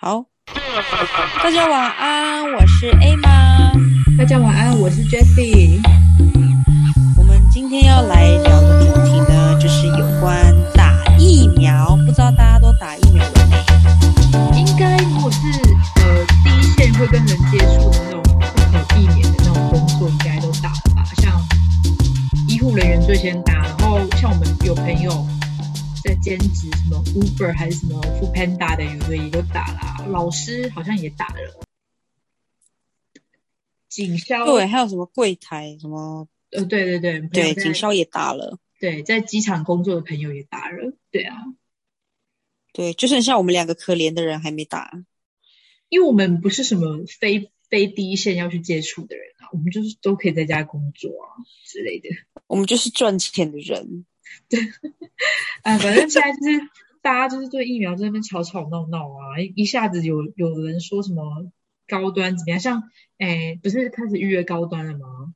好，大家晚安，我是 A 妈。大家晚安，我是 Jessie。我们今天要来聊的主题呢，就是有关打疫苗。不知道大家都打疫苗了没？应该如果是呃第一线会跟人接触的那种不可避免的那种工作，应该都打了吧？像医护人员最先打，然后像我们有朋友在兼职什么 Uber 还是什么 Food Panda 的，有的也都打啦。老师好像也打了。警消对，还有什么柜台什么？呃，对对对，对，警消也打了。对，在机场工作的朋友也打了。对啊，对，就剩下我们两个可怜的人还没打，因为我们不是什么非非第一线要去接触的人啊，我们就是都可以在家工作啊之类的。我们就是赚钱的人。对，啊，反正现在就是大家就是对疫苗在那边吵吵闹闹啊，一一下子有有人说什么高端怎么样，像哎，不是开始预约高端了吗？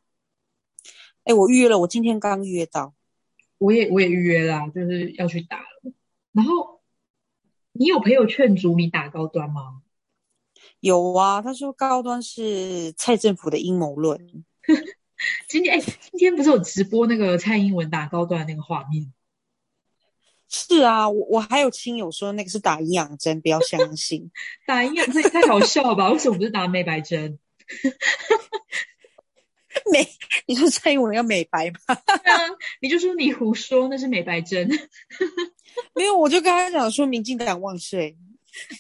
哎，我预约了，我今天刚预约到。我也我也预约了，就是要去打了。然后你有朋友劝阻你打高端吗？有啊，他说高端是蔡政府的阴谋论。今天哎，今天不是有直播那个蔡英文打高端的那个画面？是啊，我我还有亲友说那个是打营养针，不要相信。打营养针太好笑了吧？为什么不是打美白针？美，你说蔡英文要美白吗？对啊，你就说你胡说，那是美白针。没有，我就跟他讲说民进党万岁。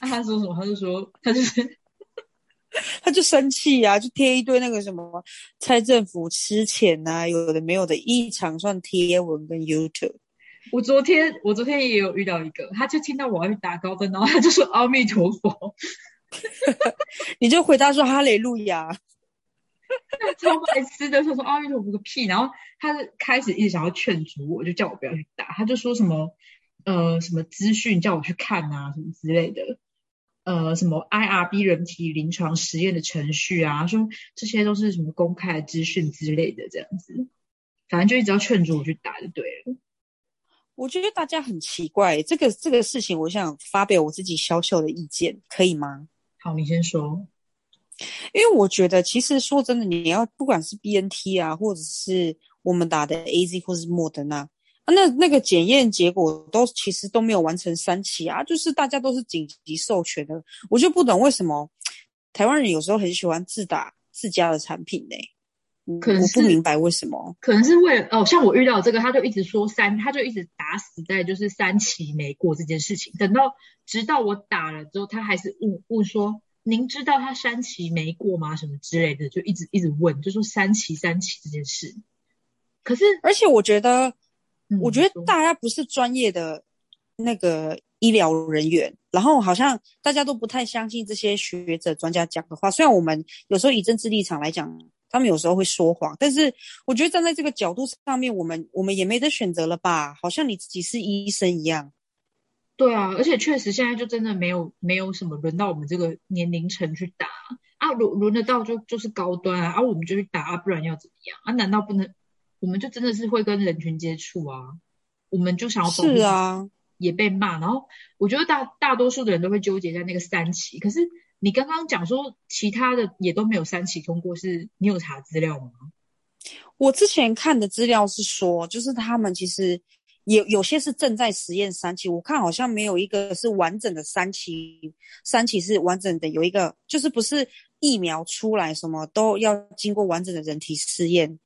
那他说什么？他就说他就是，他就生气呀，就贴一堆那个什么蔡政府吃钱呐，有的没有的一长串贴文跟 YouTube。我昨天我昨天也有遇到一个，他就听到我要去打高分，然后他就说阿弥陀佛，你就回答说哈雷路亚。超白痴的，他说阿弥陀佛个屁！然后他开始一直想要劝阻我，就叫我不要去打。他就说什么呃什么资讯叫我去看啊什么之类的，呃什么 IRB 人体临床实验的程序啊，说这些都是什么公开的资讯之类的这样子，反正就一直要劝阻我去打就对了。我觉得大家很奇怪，这个这个事情，我想发表我自己小小的意见，可以吗？好，你先说。因为我觉得，其实说真的，你要不管是 B N T 啊，或者是我们打的 A Z 或者是莫德纳，那那个检验结果都其实都没有完成三期啊，就是大家都是紧急授权的，我就不懂为什么台湾人有时候很喜欢自打自家的产品呢？可能我不明白为什么，可能是为了哦，像我遇到这个，他就一直说三，他就一直打死在就是三期没过这件事情，等到直到我打了之后，他还是问问说。您知道他三期没过吗？什么之类的，就一直一直问，就说三期三期这件事。可是，而且我觉得，我觉得大家不是专业的那个医疗人员，然后好像大家都不太相信这些学者专家讲的话。虽然我们有时候以政治立场来讲，他们有时候会说谎，但是我觉得站在这个角度上面，我们我们也没得选择了吧？好像你自己是医生一样。对啊，而且确实现在就真的没有没有什么轮到我们这个年龄层去打啊，轮轮得到就就是高端啊，啊我们就去打啊，不然要怎么样啊？难道不能？我们就真的是会跟人群接触啊，我们就想要是啊，也被骂，然后我觉得大大多数的人都会纠结在那个三期，可是你刚刚讲说其他的也都没有三期通过，是你有查资料吗？我之前看的资料是说，就是他们其实。有有些是正在实验三期，我看好像没有一个是完整的三期，三期是完整的，有一个就是不是疫苗出来什么都要经过完整的人体试验，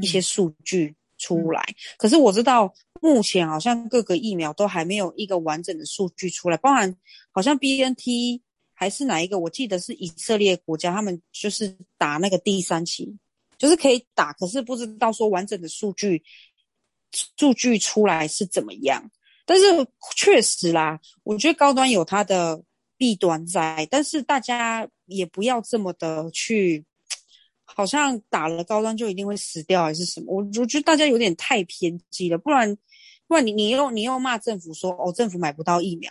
一些数据出来。可是我知道目前好像各个疫苗都还没有一个完整的数据出来，包含好像 B N T 还是哪一个，我记得是以色列国家，他们就是打那个第三期，就是可以打，可是不知道说完整的数据。数据出来是怎么样？但是确实啦，我觉得高端有它的弊端在，但是大家也不要这么的去，好像打了高端就一定会死掉还是什么？我我觉得大家有点太偏激了，不然不然你你又你又骂政府说哦政府买不到疫苗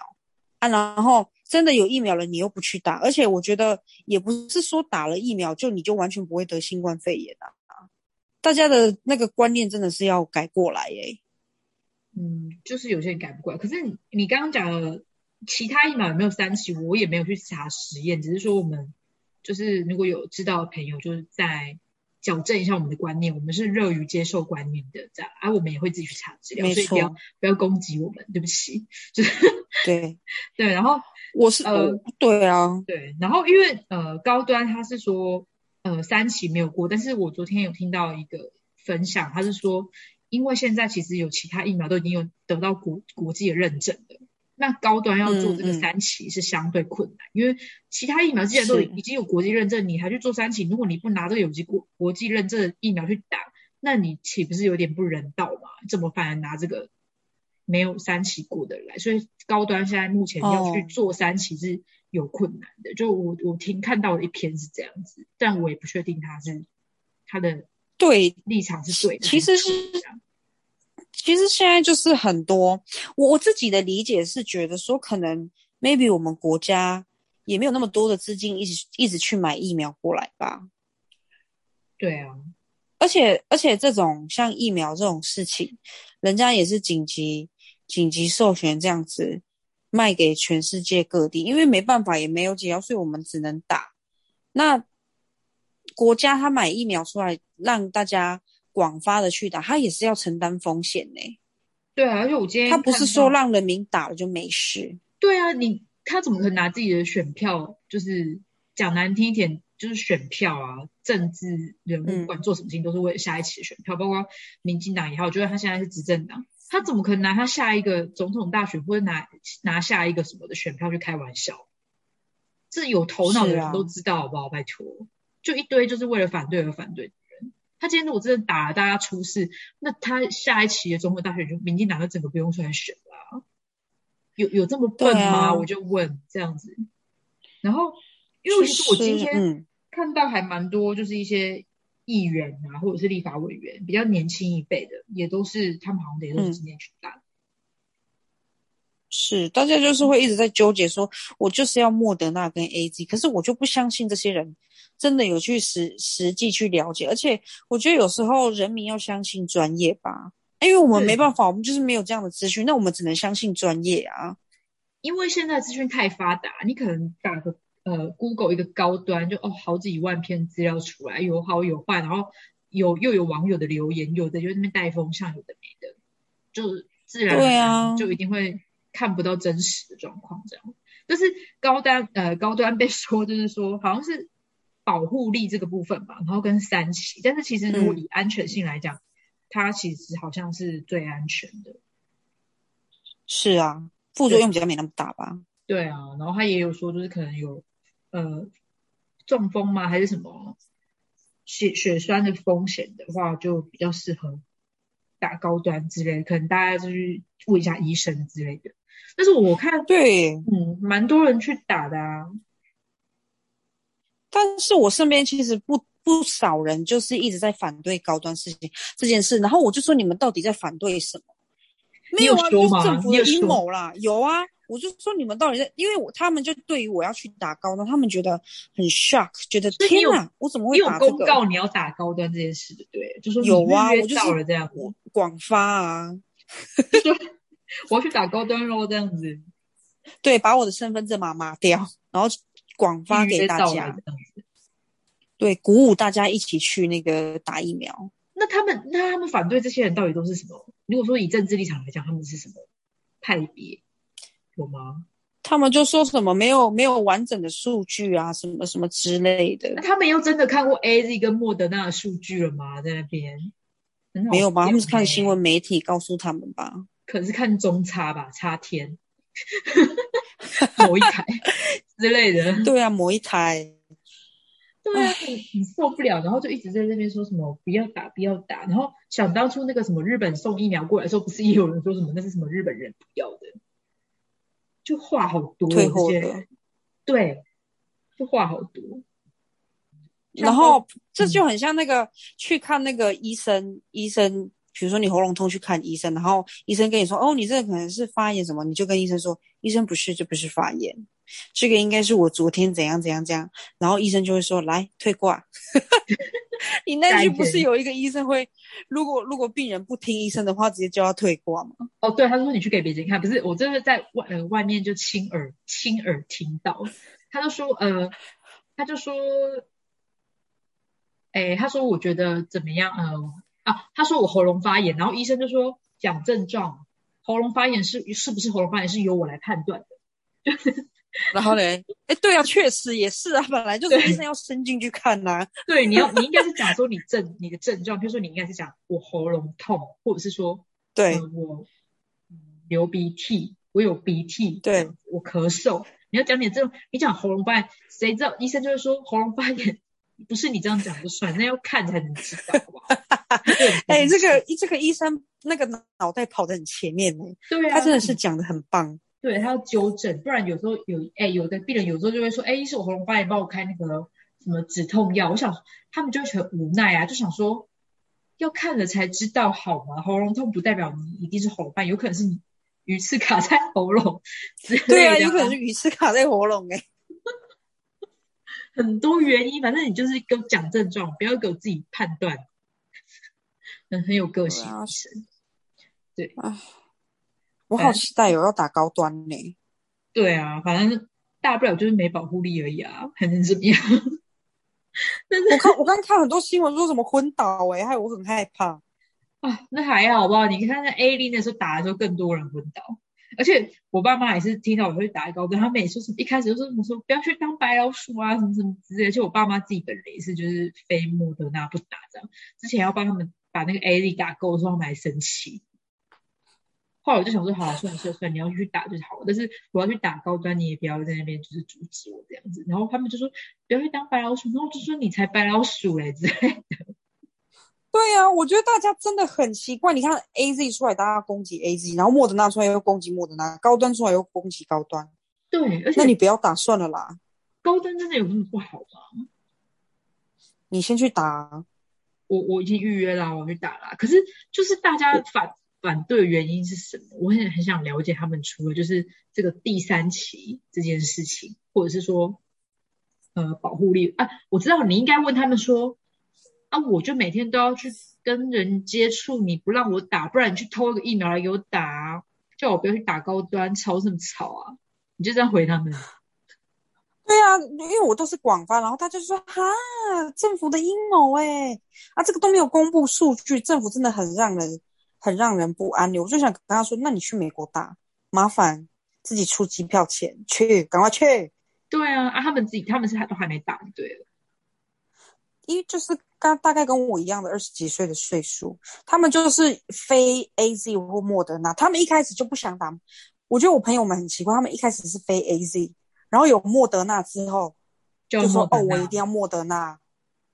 啊，然后真的有疫苗了你又不去打，而且我觉得也不是说打了疫苗就你就完全不会得新冠肺炎啊。大家的那个观念真的是要改过来耶。嗯，就是有些人改不过来。可是你你刚刚讲了其他疫苗有没有三期，我也没有去查实验，只是说我们就是如果有知道的朋友，就是在矫正一下我们的观念，我们是乐于接受观念的这样，而、我们也会自己去查资料，所以不要不要攻击我们，对不起，就是对，对，然后我是、呃对啊，对，然后因为呃高端他是说呃三期没有过，但是我昨天有听到一个分享，他是说因为现在其实有其他疫苗都已经有得到国国际的认证了，那高端要做这个三期是相对困难，因为其他疫苗既然都已经有国际认证，你还去做三期，如果你不拿这个有机国国际认证的疫苗去打，那你岂不是有点不人道嘛？怎么反而拿这个没有三期过的来，所以高端现在目前要去哦做三期是有困难的。就我我听看到的一篇是这样子，但我也不确定他是他的对，立场是对的。其实是这样其实现在就是很多，我我自己的理解是觉得说，可能 maybe 我们国家也没有那么多的资金一直一直去买疫苗过来吧。对啊，而且而且这种像疫苗这种事情，人家也是紧急紧急授权这样子卖给全世界各地，因为没办法也没有解药，所以我们只能打。那国家他买疫苗出来，让大家广发的去打，他也是要承担风险呢、对啊，而且我今天他不是说让人民打了就没事。对啊，你他怎么可能拿自己的选票？就是讲难听一点，就是选票啊，政治人物嗯不管做什么事情都是为了下一期的选票，包括民进党也好，我觉得他现在是执政党，他怎么可能拿他下一个总统大选或者拿拿下一个什么的选票去开玩笑？这有头脑的人都知道好不好？拜托，就一堆就是为了反对而反对。他今天如果真的打了大家出事，那他下一期的中国大选就民进党就整个不用出来选了啊、有有这么笨吗？啊我就问这样子。然后，因为其实我今天嗯看到还蛮多，就是一些议员啊，或者是立法委员，比较年轻一辈的，也都是他们好像也都是嗯今天去打。是，大家就是会一直在纠结说，我就是要莫德纳跟 A Z，可是我就不相信这些人真的有去实实际去了解，而且我觉得有时候人民要相信专业吧，因为我们没办法，我们就是没有这样的资讯，那我们只能相信专业啊。因为现在资讯太发达，你可能打个呃 Google 一个高端，就哦好几万篇资料出来，有好有坏，然后有又有网友的留言，有的就在那边带风向，有的没的，就自然对啊就一定会看不到真实的状况这样。就是高端呃高端被说就是说好像是保护力这个部分吧，然后跟三期，但是其实如果嗯以安全性来讲，它其实好像是最安全的。是啊，副作用比较没那么大吧？对啊，然后他也有说，就是可能有呃中风吗，还是什么血血栓的风险的话，就比较适合打高端之类的，可能大家就去问一下医生之类的。但是我看，对，嗯，蛮多人去打的啊。但是我身边其实不不少人就是一直在反对高端事情这件事，然后我就说你们到底在反对什么？没有啊，就是政府的阴谋啦，有啊，我就说你们到底在，因为我他们就对于我要去打高端，他们觉得很 shock，觉得天哪，我怎么会有会打这个？公告你要打高端这件事，对？就说有啊我就是这样子，我广发啊，我要去打高端喽，这样子对，把我的身份证码码掉，然后广发给大家。对，鼓舞大家一起去那个打疫苗。那他们那他们反对这些人到底都是什么？如果说以政治立场来讲，他们是什么派别？有吗？他们就说什么没有没有完整的数据啊，什么什么之类的那，他们又真的看过 A Z 跟莫德纳的数据了吗？在那边没有吧？他们是看新闻，媒体告诉他们吧。可能是看中差吧，差天 某一台 之类的。对啊，某一台，对啊，你你受不了，然后就一直在那边说什么不要打，不要打。然后想当初那个什么日本送疫苗过来的时候，不是也有人说什么那是什么日本人不要的，就话好多对，就话好多。然后这嗯就很像那个去看那个医生，医生，比如说你喉咙痛去看医生，然后医生跟你说，哦，你这个可能是发炎什么，你就跟医生说，医生不是，这不是发炎，这个应该是我昨天怎样怎样怎样，然后医生就会说，来退挂，你那句不是有一个医生会，如果如果病人不听医生的话，直接就要退挂吗？哦，对，他说你去给别人看，不是，我真的在外呃外面就亲耳亲耳听到，他就说呃，他就说，哎，他说我觉得怎么样？呃啊，他说我喉咙发炎，然后医生就说讲症状，喉咙发炎是是不是喉咙发炎是由我来判断的，然后嘞，哎，对啊，确实也是啊，本来就是医生要伸进去看呐、对，你要你应该是讲说你症你的症状，比如说你应该是讲我喉咙痛，或者是说对呃、我嗯流鼻涕，我有鼻涕，对我咳嗽，你要讲点这种，你讲喉咙发炎，谁知道医生就会说喉咙发炎不是你这样讲就算，那要看才能知道，好不好？哎，这个对 这个医生那个脑袋跑得很前面呢，对啊，他真的是讲的很棒。对他要纠正，不然有时候有哎有的病人有时候就会说，哎，医生我喉咙发炎，帮我开那个什么止痛药，我想他们就会很无奈啊，就想说要看了才知道好吗？喉咙痛不代表你一定是喉咙有可能是你鱼刺卡在喉咙之类的、对啊，有可能是鱼刺卡在喉咙哎。很多原因，反正你就是给我讲症状，不要给我自己判断。嗯，很有个性对啊。我好期待有要打高端呢。对啊，反正大不了就是没保护力而已啊，还能怎么样？我看我刚看很多新闻说什么昏倒哎，害我很害怕。啊，那还好吧？你看那 A 零的时候打的时候，更多人昏倒。而且我爸妈也是听到我会打高端，他们也说什么一开始就说什么说不要去当白老鼠啊，什么什么之类的。而且我爸妈自己本人也是就是非莫德纳不打这样。之前要帮他们把那个 A 力打够的时候，他们还生气。后来我就想说，好、啊，算了算了算了，你要去打就好了。但是我要去打高端，你也不要在那边就是阻止我这样子。然后他们就说不要去当白老鼠，然后就说你才白老鼠嘞之类的。对啊，我觉得大家真的很奇怪。你看 A Z 出来，大家攻击 A Z，然后莫德纳出来又攻击莫德纳，高端出来又攻击高端。对，而且那你不要打算了啦，高端真的有那么不好吗？你先去打啊。我我已经预约了，我去打了。可是就是大家反反对的原因是什么？我很很想了解他们除了就是这个第三期这件事情，或者是说呃保护力啊，我知道你应该问他们说啊，我就每天都要去跟人接触，你不让我打，不然你去偷一个疫苗来给我打啊，叫我不要去打高端，吵什么吵啊？你就这样回他们。对啊，因为我都是广发，然后他就说哈，政府的阴谋哎，啊，这个都没有公布数据，政府真的很让人很让人不安。我就想跟他说，那你去美国打，麻烦自己出机票钱去，赶快去，对啊，啊，他们自己他们是还都还没打，对了。因为就是刚大概跟我一样的二十几岁的岁数，他们就是非 A Z 或莫德纳，他们一开始就不想打。我觉得我朋友们很奇怪，他们一开始是非 A Z，然后有莫德纳之后就就说哦，我一定要莫德纳，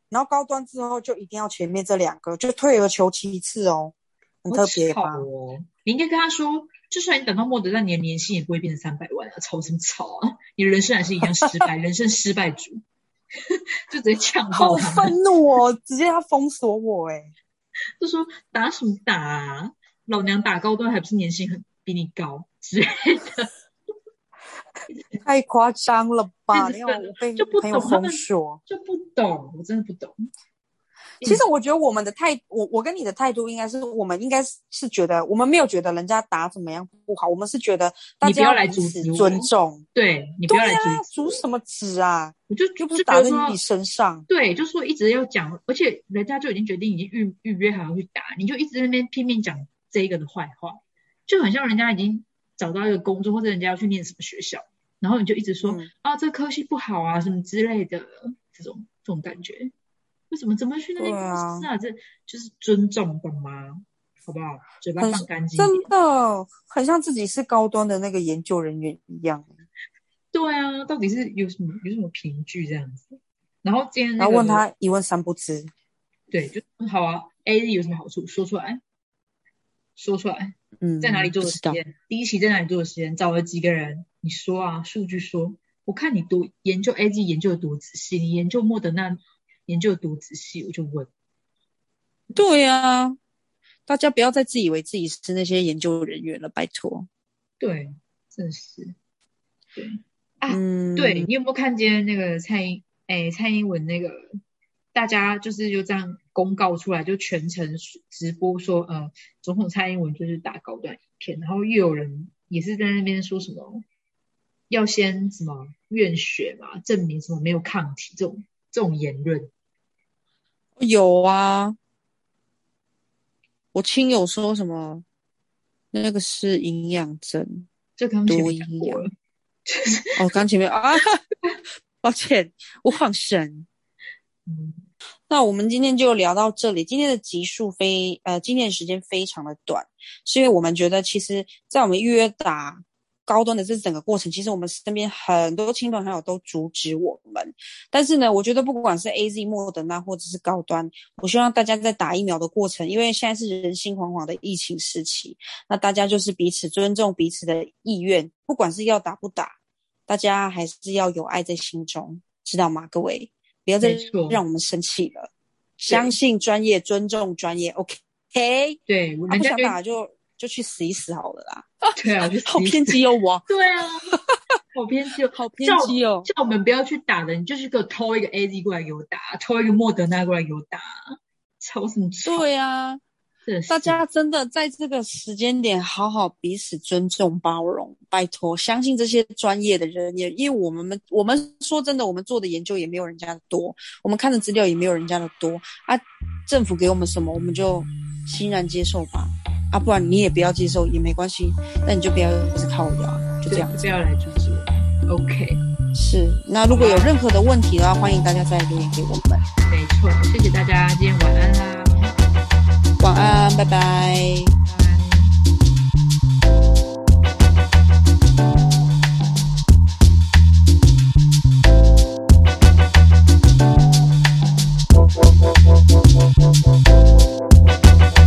然后高端之后就一定要前面这两个，就退而求其次哦，很特别哦！你应该跟他说，就算你等到莫德纳，你的年薪也不会变成三百万啊！吵什么吵啊？你的人生还是一样失败，人生失败组，就直接呛好爆他们，愤怒哦，直接要封锁我哎！就说打什么打啊？老娘打高端还不是年薪很比你高之类的，太夸张了吧？日本你看我被就不朋友封懂他们锁。就不懂，我真的不懂。其实我觉得我们的态，我我跟你的态度应该是，我们应该是是觉得，我们没有觉得人家打怎么样不好，我们是觉得大家你不要来彼此尊重。对你不要来阻止阻什么止啊？我就就不是打在你身上。对，就说一直要讲，而且人家就已经决定已经预预约好要去打，你就一直在那边拼命讲这一个的坏话，就很像人家已经找到一个工作，或者人家要去念什么学校，然后你就一直说、嗯啊这科系不好啊什么之类的，这种这种感觉，为什么怎么去那间公对啊司啊？这就是尊重，懂吗？好不好？嘴巴放干净真。的很像自己是高端的那个研究人员一样。对啊，到底是有什么有什么凭据这样子？然后今天、那然后、问他一问三不知，对，就好啊。A 有什么好处？说出来，说出来。嗯，在哪里做？的实验？第一期在哪里做的实验？找了几个人？你说啊，数据说，我看你多研究 A G 研究的多仔细，你研究莫德纳研究的多仔细，我就问，对啊，大家不要再自以为自己是那些研究人员了，拜托。对，真是，对啊，嗯，对你有没有看见那个蔡英，哎，蔡英文那个大家就是就这样公告出来，就全程直播说，呃，总统蔡英文就是打高端影片，然后又有人也是在那边说什么要先什么验血嘛，证明什么没有抗体这种这种言论。有啊，我亲友说什么那个是营养针，这刚前面多营养。哦，刚前面啊，抱歉，我晃神。嗯，那我们今天就聊到这里。今天的集数非呃，今天的时间非常的短，是因为我们觉得其实，在我们预约打高端的这整个过程，其实我们身边很多亲朋好友都阻止我们。但是呢，我觉得不管是 A Z、莫德纳或者是高端，我希望大家在打疫苗的过程，因为现在是人心惶惶的疫情时期，那大家就是彼此尊重彼此的意愿，不管是要打不打，大家还是要有爱在心中，知道吗？各位，不要再让我们生气了，相信专业，尊重专业，OK？对，啊、不想打就就去死一死好了啦。对啊，就好死偏激哦，我对啊，好偏激哦，好偏叫激哦。叫我们不要去打的，你就是给我偷一个 A Z 过来给我打，偷一个莫德纳过来给我打，吵什么吵？对啊，大家真的在这个时间点好好彼此尊重包容，拜托，相信这些专业的人也，因为我们我们说真的，我们做的研究也没有人家的多，我们看的资料也没有人家的多啊。政府给我们什么，我们就欣然接受吧，啊，不然你也不要接受也没关系，那你就不要一直靠我，就这样不要来阻止我。OK，是，那如果有任何的问题的话，欢迎大家再留言给我们。没错，谢谢大家，今天晚安啦。晚安，拜拜。